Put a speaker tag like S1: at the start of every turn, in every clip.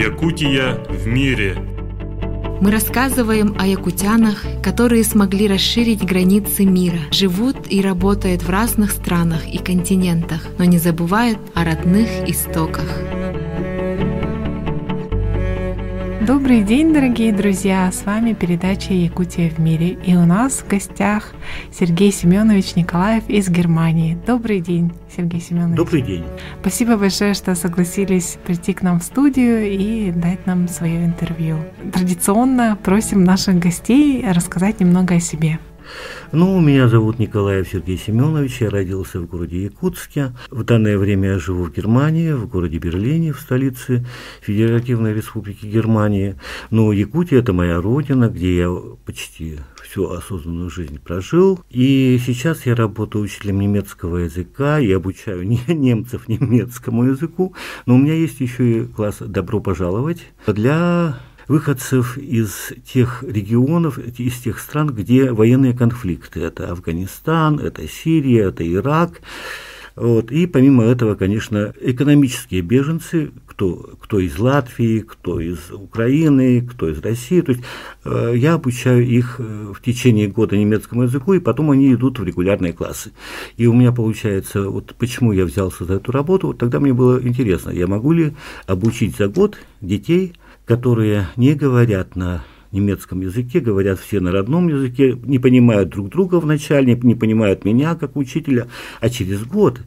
S1: Якутия в мире.
S2: Мы рассказываем о якутянах, которые смогли расширить границы мира, живут и работают в разных странах и континентах, но не забывают о родных истоках.
S3: Добрый день, дорогие друзья! С вами передача «Якутия в мире». И у нас в гостях Сергей Семенович Николаев из Германии. Добрый день, Сергей Семенович.
S4: Добрый день.
S3: Спасибо большое, что согласились прийти к нам в студию и дать нам свое интервью. Традиционно просим наших гостей рассказать немного о себе.
S4: Ну, меня зовут Николаев Сергей Семенович, я родился в городе Якутске. В данное время я живу в Германии, в городе Берлине, в столице Федеративной Республики Германии. Но Якутия – это моя родина, где я почти всю осознанную жизнь прожил. И сейчас я работаю учителем немецкого языка и обучаю не немцев немецкому языку. Но у меня есть еще и класс «Добро пожаловать» для выходцев из тех регионов, из тех стран, где военные конфликты. Это Афганистан, это Сирия, это Ирак. Вот. И помимо этого, конечно, экономические беженцы, кто, кто из Латвии, кто из Украины, кто из России. То есть э, я обучаю их э, в течение года немецкому языку, и потом они идут в регулярные классы. И у меня получается, вот почему я взялся за эту работу, вот тогда мне было интересно, я могу ли обучить за год детей которые не говорят на немецком языке, говорят все на родном языке, не понимают друг друга вначале, не понимают меня как учителя, а через год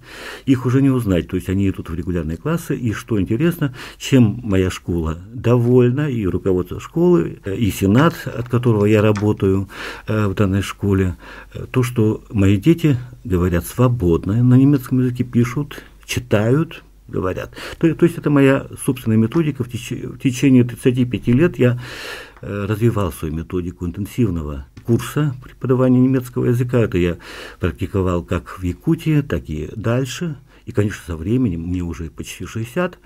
S4: их уже не узнать. То есть они идут в регулярные классы, и что интересно, чем моя школа довольна, и руководство школы, и сенат, от которого я работаю э, в данной школе, э, то, что мои дети говорят свободно на немецком языке, пишут, читают, говорят. То, то есть это моя собственная методика. В, теч, в течение 35 лет я э, развивал свою методику интенсивного курса преподавания немецкого языка. Это я практиковал как в Якутии, так и дальше. И, конечно, со временем, мне уже почти 60,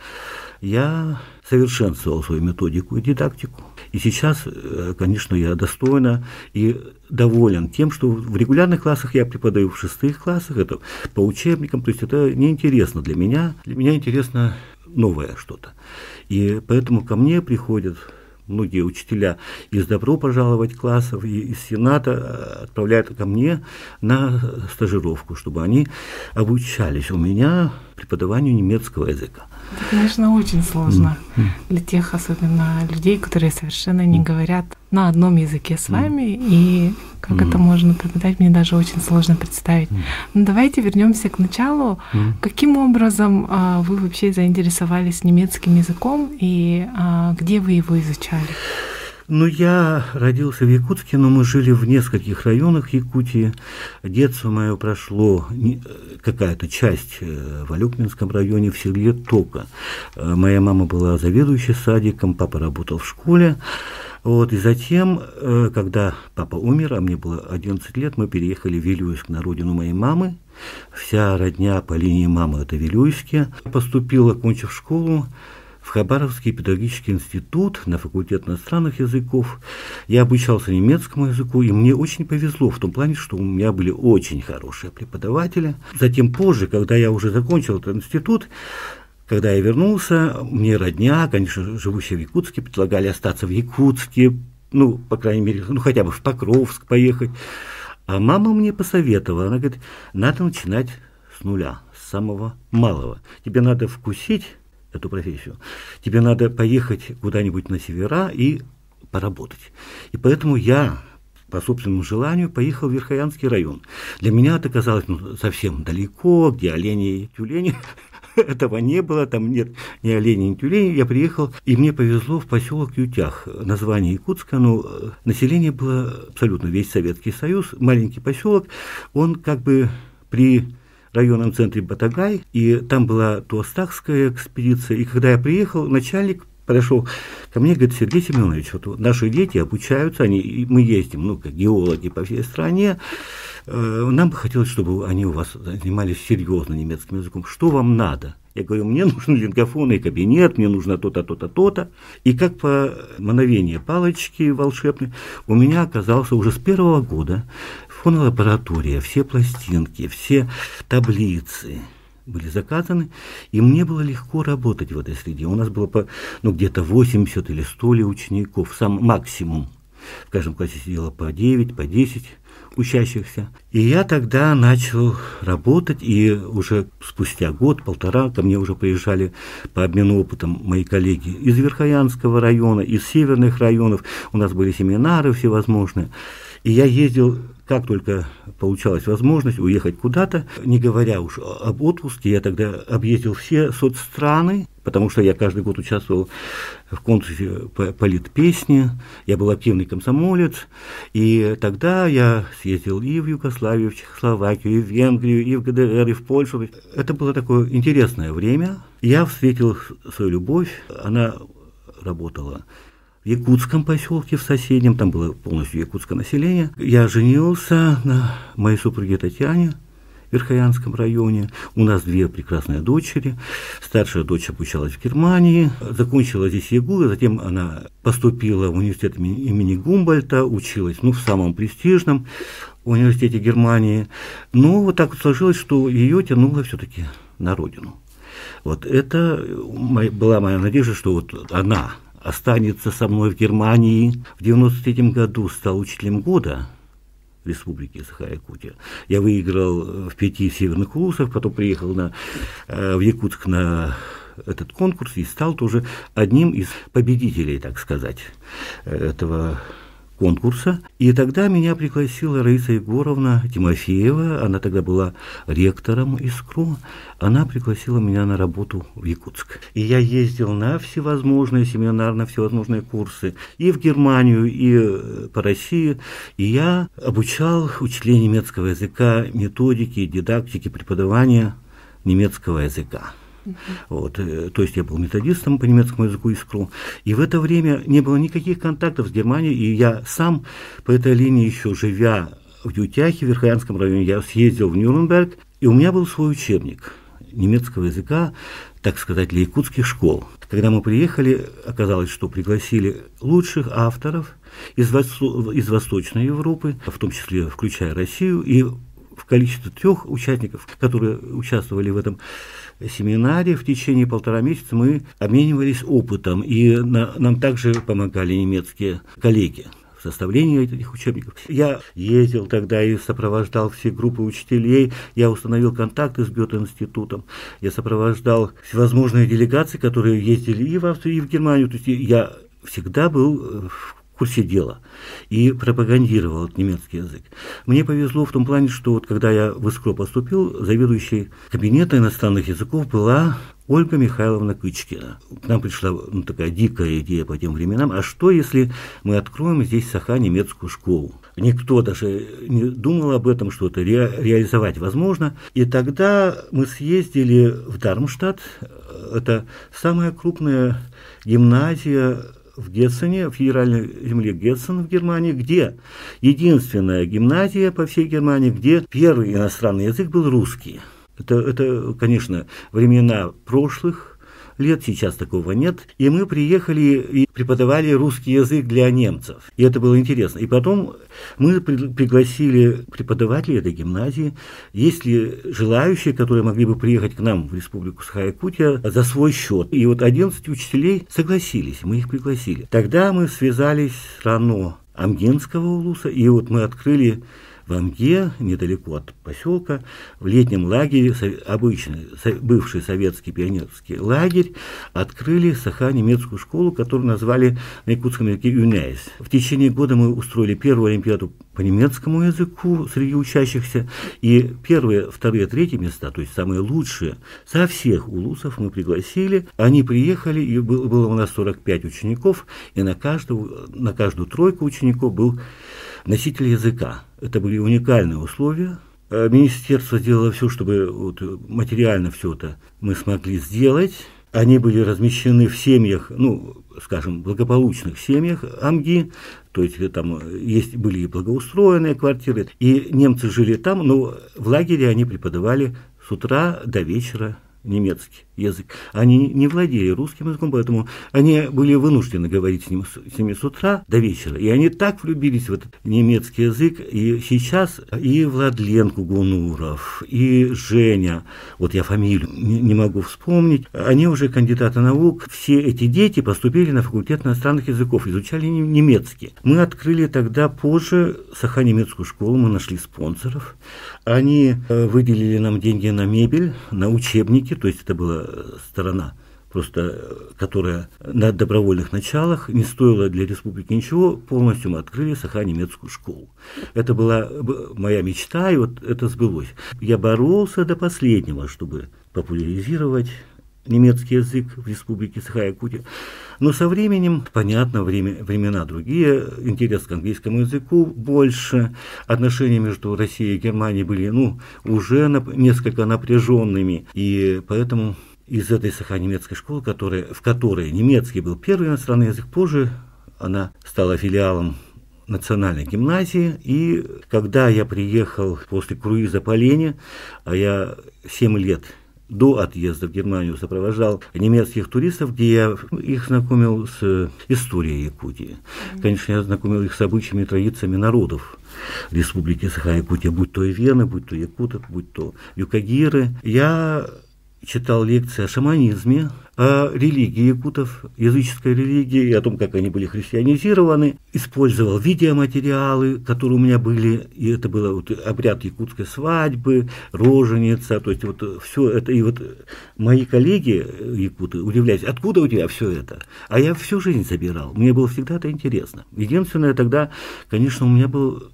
S4: я совершенствовал свою методику и дидактику. И сейчас, э, конечно, я достойно и доволен тем, что в регулярных классах я преподаю в шестых классах, это по учебникам, то есть это неинтересно для меня. Для меня интересно новое что-то. И поэтому ко мне приходят многие учителя из «Добро пожаловать» классов и из Сената э, отправляют ко мне на стажировку, чтобы они обучались у меня преподаванию немецкого языка.
S3: Это, конечно, очень сложно mm. для тех, особенно людей, которые совершенно не говорят на одном языке с вами, mm. и как mm. это можно преподать, мне даже очень сложно представить. Mm. Но давайте вернемся к началу. Mm. Каким образом а, вы вообще заинтересовались немецким языком и а, где вы его изучали?
S4: Ну, я родился в Якутске, но мы жили в нескольких районах Якутии. Детство мое прошло какая-то часть э, в Алюкминском районе, в селе Тока. Э, моя мама была заведующей садиком, папа работал в школе. Вот, и затем, э, когда папа умер, а мне было 11 лет, мы переехали в Вилюйск на родину моей мамы. Вся родня по линии мамы – это Вилюйске. Поступила, окончив школу, в Хабаровский педагогический институт на факультет иностранных языков. Я обучался немецкому языку, и мне очень повезло в том плане, что у меня были очень хорошие преподаватели. Затем позже, когда я уже закончил этот институт, когда я вернулся, мне родня, конечно, живущие в Якутске, предлагали остаться в Якутске, ну, по крайней мере, ну, хотя бы в Покровск поехать. А мама мне посоветовала, она говорит, надо начинать с нуля, с самого малого. Тебе надо вкусить эту профессию. Тебе надо поехать куда-нибудь на севера и поработать. И поэтому я по собственному желанию поехал в Верхоянский район. Для меня это казалось ну, совсем далеко, где олени и тюлени. Этого не было, там нет ни оленей, ни тюленей. Я приехал, и мне повезло в поселок Ютях. Название Якутска, но ну, население было абсолютно весь Советский Союз. Маленький поселок, он как бы при районном центре Батагай, и там была Туостахская экспедиция, и когда я приехал, начальник подошел ко мне и говорит, Сергей Семенович, вот наши дети обучаются, они, мы ездим, ну, как геологи по всей стране, э, нам бы хотелось, чтобы они у вас занимались серьезно немецким языком. Что вам надо? Я говорю, мне нужен лингофонный кабинет, мне нужно то-то, то-то, то-то. И как по мановению палочки волшебной, у меня оказался уже с первого года фонолаборатория, все пластинки, все таблицы, были заказаны, и мне было легко работать в этой среде. У нас было по, ну, где-то 80 или 100 ли учеников, сам максимум. В каждом классе сидело по 9, по 10 учащихся. И я тогда начал работать, и уже спустя год-полтора ко мне уже приезжали по обмену опытом мои коллеги из Верхоянского района, из северных районов. У нас были семинары всевозможные. И я ездил как только получалась возможность уехать куда-то, не говоря уж об отпуске, я тогда объездил все соцстраны, потому что я каждый год участвовал в конкурсе политпесни, я был активный комсомолец, и тогда я съездил и в Югославию, в Чехословакию, и в Венгрию, и в ГДР, и в Польшу. Это было такое интересное время. Я встретил свою любовь, она работала якутском поселке в соседнем, там было полностью якутское население. Я женился на моей супруге Татьяне в Верхоянском районе. У нас две прекрасные дочери. Старшая дочь обучалась в Германии, закончила здесь ЕГУ, затем она поступила в университет имени Гумбольта, училась ну, в самом престижном университете Германии. Но вот так вот сложилось, что ее тянуло все-таки на родину. Вот это была моя надежда, что вот она останется со мной в Германии. В 93 году стал учителем года Республики Саха-Якутия. Я выиграл в пяти северных улусах, потом приехал на, э, в Якутск на этот конкурс и стал тоже одним из победителей, так сказать, этого конкурса. И тогда меня пригласила Раиса Егоровна Тимофеева, она тогда была ректором ИСКРУ, она пригласила меня на работу в Якутск. И я ездил на всевозможные семинары, на всевозможные курсы и в Германию, и э, по России. И я обучал учителей немецкого языка, методики, дидактики, преподавания немецкого языка. Вот, э, то есть я был методистом по немецкому языку искру. И в это время не было никаких контактов с Германией, и я сам по этой линии еще живя в Ютяхе, в Верхоянском районе, я съездил в Нюрнберг, и у меня был свой учебник немецкого языка, так сказать, для якутских школ. Когда мы приехали, оказалось, что пригласили лучших авторов из, из Восточной Европы, в том числе включая Россию, и в количестве трех участников, которые участвовали в этом семинаре в течение полтора месяца мы обменивались опытом, и на, нам также помогали немецкие коллеги в составлении этих учебников. Я ездил тогда и сопровождал все группы учителей, я установил контакты с Гёте-институтом, я сопровождал всевозможные делегации, которые ездили и в Австрию, и в Германию, то есть я всегда был в курсе дела и пропагандировал немецкий язык. Мне повезло в том плане, что вот когда я в ИСКРО поступил, заведующей кабинета иностранных языков была Ольга Михайловна Кычкина. К нам пришла ну, такая дикая идея по тем временам, а что если мы откроем здесь в Саха немецкую школу? Никто даже не думал об этом, что это ре реализовать возможно. И тогда мы съездили в Дармштадт, это самая крупная гимназия в Гессене, в федеральной земле Гессен в Германии, где единственная гимназия по всей Германии, где первый иностранный язык был русский. Это, это конечно, времена прошлых, лет, сейчас такого нет. И мы приехали и преподавали русский язык для немцев. И это было интересно. И потом мы пригласили преподавателей этой гимназии, есть ли желающие, которые могли бы приехать к нам в Республику Саха-Якутия за свой счет. И вот 11 учителей согласились, мы их пригласили. Тогда мы связались с РАНО Амгенского улуса, и вот мы открыли в Амге, недалеко от поселка, в летнем лагере, обычный, бывший советский пионерский лагерь, открыли саха-немецкую школу, которую назвали на якутском языке ЮНЕЙС. В течение года мы устроили первую олимпиаду по немецкому языку среди учащихся, и первые, вторые, третьи места, то есть самые лучшие, со всех улусов мы пригласили. Они приехали, и было у нас 45 учеников, и на каждую, на каждую тройку учеников был носитель языка. Это были уникальные условия. Э, министерство сделало все, чтобы вот материально все это мы смогли сделать. Они были размещены в семьях, ну, скажем, благополучных семьях Амги, то есть э, там есть, были и благоустроенные квартиры, и немцы жили там, но в лагере они преподавали с утра до вечера немецкий язык. Они не владели русским языком, поэтому они были вынуждены говорить с, ним, с ними утра до вечера. И они так влюбились в этот немецкий язык. И сейчас и Владлен Кугунуров, и Женя, вот я фамилию не, не могу вспомнить, они уже кандидаты наук. Все эти дети поступили на факультет иностранных языков, изучали немецкий. Мы открыли тогда позже Саха-немецкую школу, мы нашли спонсоров. Они э, выделили нам деньги на мебель, на учебники, то есть это была сторона просто которая на добровольных началах не стоила для республики ничего, полностью мы открыли Саха-немецкую школу. Это была моя мечта, и вот это сбылось. Я боролся до последнего, чтобы популяризировать немецкий язык в республике Саха-Якутия. Но со временем, понятно, время, времена другие, интерес к английскому языку больше, отношения между Россией и Германией были ну, уже нап- несколько напряженными, и поэтому из этой саха-немецкой школы, которая, в которой немецкий был первый иностранный язык, позже она стала филиалом национальной гимназии, и когда я приехал после круиза по Лене, а я 7 лет до отъезда в Германию сопровождал немецких туристов, где я их знакомил с историей Якутии. Конечно, я знакомил их с обычаями и традициями народов Республики Саха-Якутия, будь то и Вены, будь то якутов, будь то юкагиры. Я читал лекции о шаманизме, о религии якутов, языческой религии, и о том, как они были христианизированы. Использовал видеоматериалы, которые у меня были, и это был вот обряд якутской свадьбы, роженица, то есть вот все это. И вот мои коллеги якуты удивлялись, откуда у тебя все это? А я всю жизнь собирал, мне было всегда это интересно. Единственное тогда, конечно, у меня был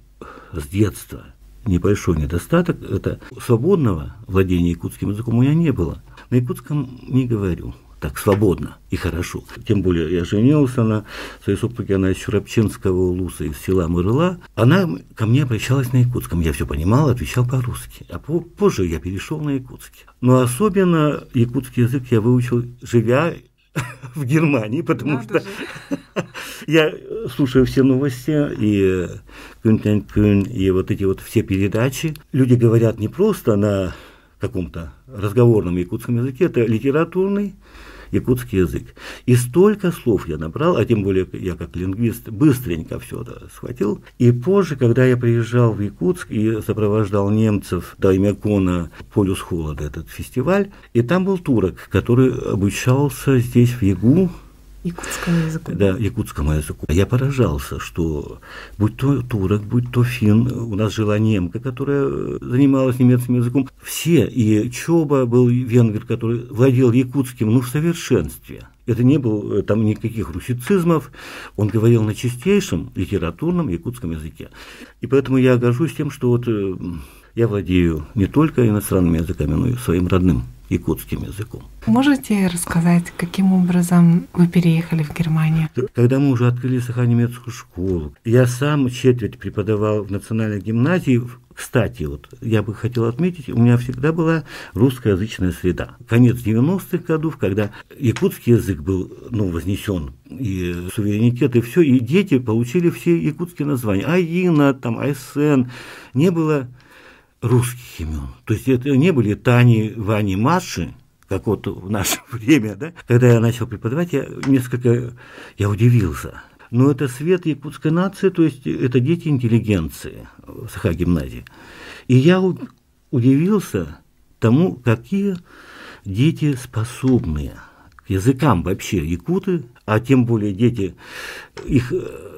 S4: с детства небольшой недостаток – это свободного владения якутским языком у меня не было. На якутском не говорю так свободно и хорошо. Тем более я женился на своей супруге, она из Чурапчинского улуса, из села Мырыла. Она ко мне обращалась на якутском. Я все понимал, отвечал по-русски. А позже я перешел на якутский. Но особенно якутский язык я выучил, живя в Германии, потому Надо что я слушаю все новости и Кюн и вот эти вот все передачи. Люди говорят не просто на каком-то разговорном якутском языке, это литературный якутский язык. И столько слов я набрал, а тем более я как лингвист быстренько все это схватил. И позже, когда я приезжал в Якутск и сопровождал немцев до Имякона «Полюс холода» этот фестиваль, и там был турок, который обучался здесь в Ягу,
S3: Якутскому языку.
S4: Да, якутскому языку. Я поражался, что будь то турок, будь то фин, у нас жила немка, которая занималась немецким языком. Все, и Чоба был венгер, который владел якутским, ну, в совершенстве. Это не было там никаких русицизмов, он говорил на чистейшем литературном якутском языке. И поэтому я горжусь тем, что вот э, я владею не только иностранными языками, но и своим родным якутским языком.
S3: Можете рассказать, каким образом вы переехали в Германию?
S4: Когда мы уже открыли саха-немецкую школу, я сам четверть преподавал в национальной гимназии. Кстати, вот я бы хотел отметить, у меня всегда была русскоязычная среда. Конец 90-х годов, когда якутский язык был ну, вознесен, и суверенитет, и все, и дети получили все якутские названия. Аина, там, Айсен. Не было русских имен. То есть это не были Тани, Вани, Маши, как вот в наше время, да? Когда я начал преподавать, я несколько, я удивился. Но это свет якутской нации, то есть это дети интеллигенции в Саха-гимназии. И я удивился тому, какие дети способные к языкам вообще якуты, а тем более дети, их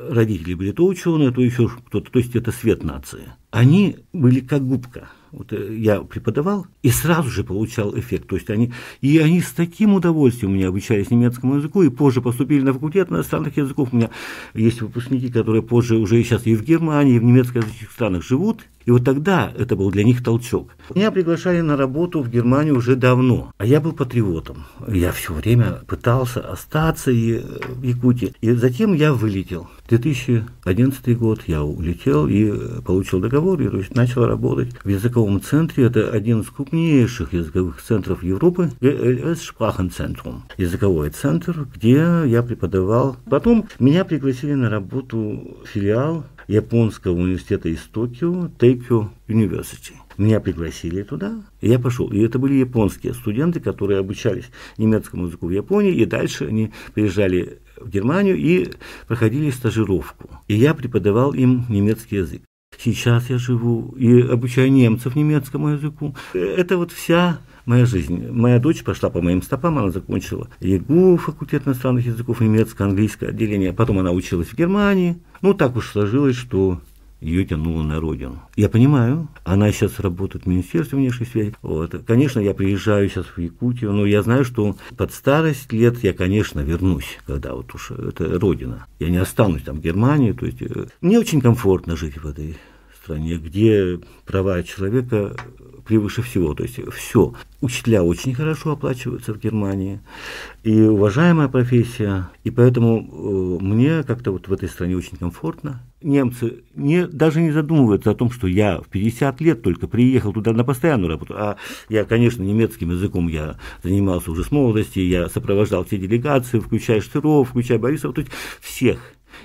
S4: родители были то ученые, то еще кто-то, то есть это свет нации. Они были как губка. Вот э, я преподавал и сразу же получал эффект. То есть они, и они с таким удовольствием у меня обучались немецкому языку и позже поступили на факультет иностранных языков. У меня есть выпускники, которые позже уже сейчас и в Германии, и в немецкоязычных странах живут, и вот тогда это был для них толчок. Меня приглашали на работу в Германию уже давно, а я был патриотом. Я все время пытался остаться и, в Якутии. И затем я вылетел. 2011 год я улетел и получил договор, и начал работать в языковом центре. Это один из крупнейших языковых центров Европы, ГЛС Sprachenzentrum. Языковой центр, где я преподавал. Потом меня пригласили на работу в филиал японского университета из Токио, Тейкё University. Меня пригласили туда, и я пошел. И это были японские студенты, которые обучались немецкому языку в Японии, и дальше они приезжали в Германию и проходили стажировку. И я преподавал им немецкий язык. Сейчас я живу и обучаю немцев немецкому языку. Это вот вся моя жизнь. Моя дочь пошла по моим стопам, она закончила ЕГУ, факультет иностранных языков, немецкое, английское отделение. Потом она училась в Германии. Ну, так уж сложилось, что ее тянуло на родину. Я понимаю, она сейчас работает в Министерстве внешней связи. Вот. Конечно, я приезжаю сейчас в Якутию, но я знаю, что под старость лет я, конечно, вернусь, когда вот уж это родина. Я не останусь там в Германии. То есть, э, мне очень комфортно жить в этой стране, где права человека превыше всего. То есть все. Учителя очень хорошо оплачиваются в Германии. И уважаемая профессия. И поэтому э, мне как-то вот в этой стране очень комфортно. Немцы не, даже не задумываются о том, что я в 50 лет только приехал туда на постоянную работу. А я, конечно, немецким языком я занимался уже с молодости. Я сопровождал все делегации, включая Штыров, включая Борисов. То есть всех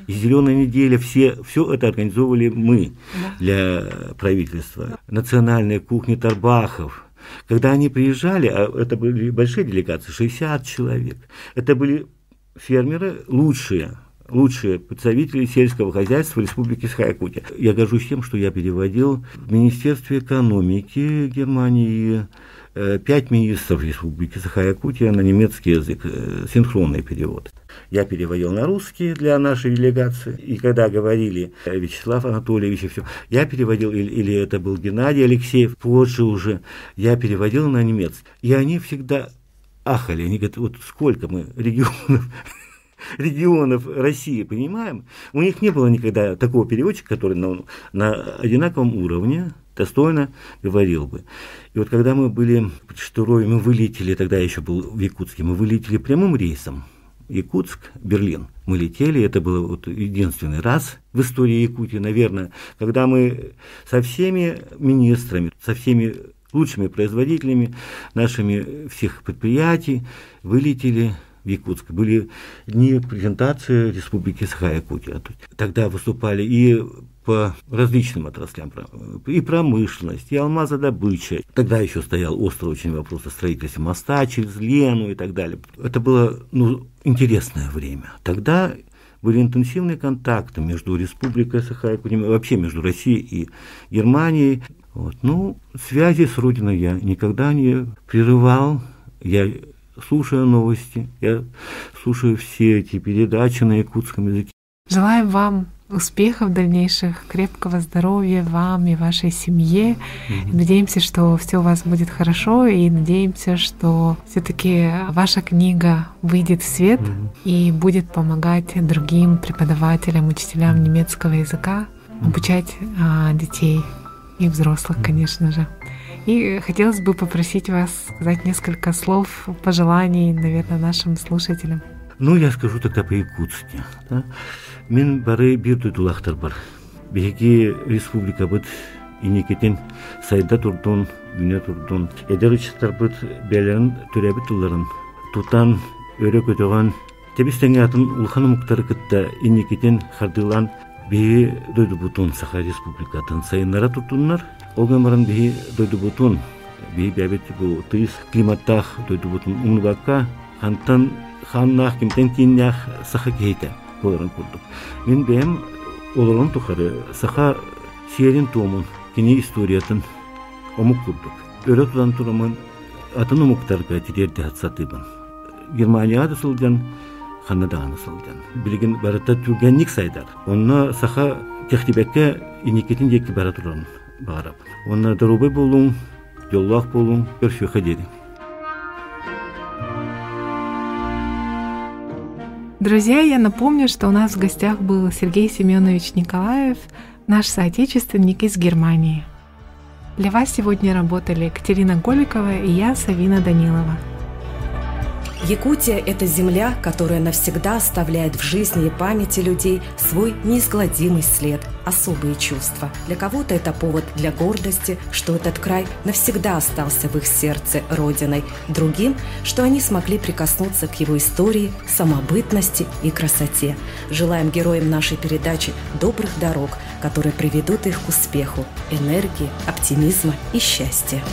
S4: и «Зеленая неделя», все, все это организовывали мы для правительства. Национальная кухня Тарбахов. Когда они приезжали, а это были большие делегации, 60 человек, это были фермеры лучшие, лучшие представители сельского хозяйства Республики Саха-Якутия. Я горжусь тем, что я переводил в Министерстве экономики Германии пять министров Республики Саха-Якутия на немецкий язык, э, синхронный перевод. Я переводил на русский для нашей делегации. И когда говорили э, Вячеслав Анатольевич и все, я переводил, или, или это был Геннадий Алексеев, позже уже, я переводил на немецкий. И они всегда ахали, они говорят, вот сколько мы регионов регионов России, понимаем? У них не было никогда такого переводчика, который на, на одинаковом уровне достойно говорил бы. И вот когда мы были под Штурой, мы вылетели, тогда я еще был в Якутске, мы вылетели прямым рейсом Якутск, Берлин. Мы летели, это был вот единственный раз в истории Якутии, наверное, когда мы со всеми министрами, со всеми лучшими производителями нашими всех предприятий вылетели в Якутск. Были дни презентации Республики Саха-Якутия. Тогда выступали и по различным отраслям, и промышленность, и алмазодобыча. Тогда еще стоял острый очень вопрос о строительстве моста через Лену и так далее. Это было ну, интересное время. Тогда были интенсивные контакты между Республикой Саха-Якутия, вообще между Россией и Германией. Вот. Ну, связи с Родиной я никогда не прерывал. Я слушаю новости, я слушаю все эти передачи на якутском языке.
S3: Желаем вам успехов дальнейших, крепкого здоровья вам и вашей семье. Mm-hmm. Надеемся, что все у вас будет хорошо, и надеемся, что все-таки ваша книга выйдет в свет mm-hmm. и будет помогать другим преподавателям, учителям немецкого языка обучать а, детей и взрослых, mm-hmm. конечно же. И хотелось бы попросить вас сказать несколько слов пожеланий, наверное, нашим слушателям.
S4: Ну, я скажу тогда по-якутски. Да? Мен бары бир дудулахтар бар. Беги республика быт иникетен сайда турдун, дүния турдун. Эдер учтар быт бәлерін түрәбі туларын. Тутан өрө көтөгөн Тебистеңе атын улхан муктары кытта иникетен хардылан беги дойду бутун Саха республикатын сайыннара тутуннар. Огамарын беги дойду бутун. Беги бәбет бу тыйс климаттах дойду бутун умнубакка хантан ханнах кимтен киннях саха кейте боларын курдук мен бэм олорон тухары саха сиерин туомун кини историятын омук курдук өрө тудан турамын атын омуктарга тирерде хатсатыбын германияда сылдян ханнадаганы сылдян билигин барыта түргенник сайдар онна саха техтибекке иникетин декки бара туран баарап онна дарубай болуң жоллах болуң өршөхе деди
S3: Друзья, я напомню, что у нас в гостях был Сергей Семенович Николаев, наш соотечественник из Германии. Для вас сегодня работали Екатерина Голикова и я, Савина Данилова.
S5: Якутия – это земля, которая навсегда оставляет в жизни и памяти людей свой неизгладимый след, особые чувства. Для кого-то это повод для гордости, что этот край навсегда остался в их сердце родиной. Другим, что они смогли прикоснуться к его истории, самобытности и красоте. Желаем героям нашей передачи добрых дорог, которые приведут их к успеху, энергии, оптимизма и счастья.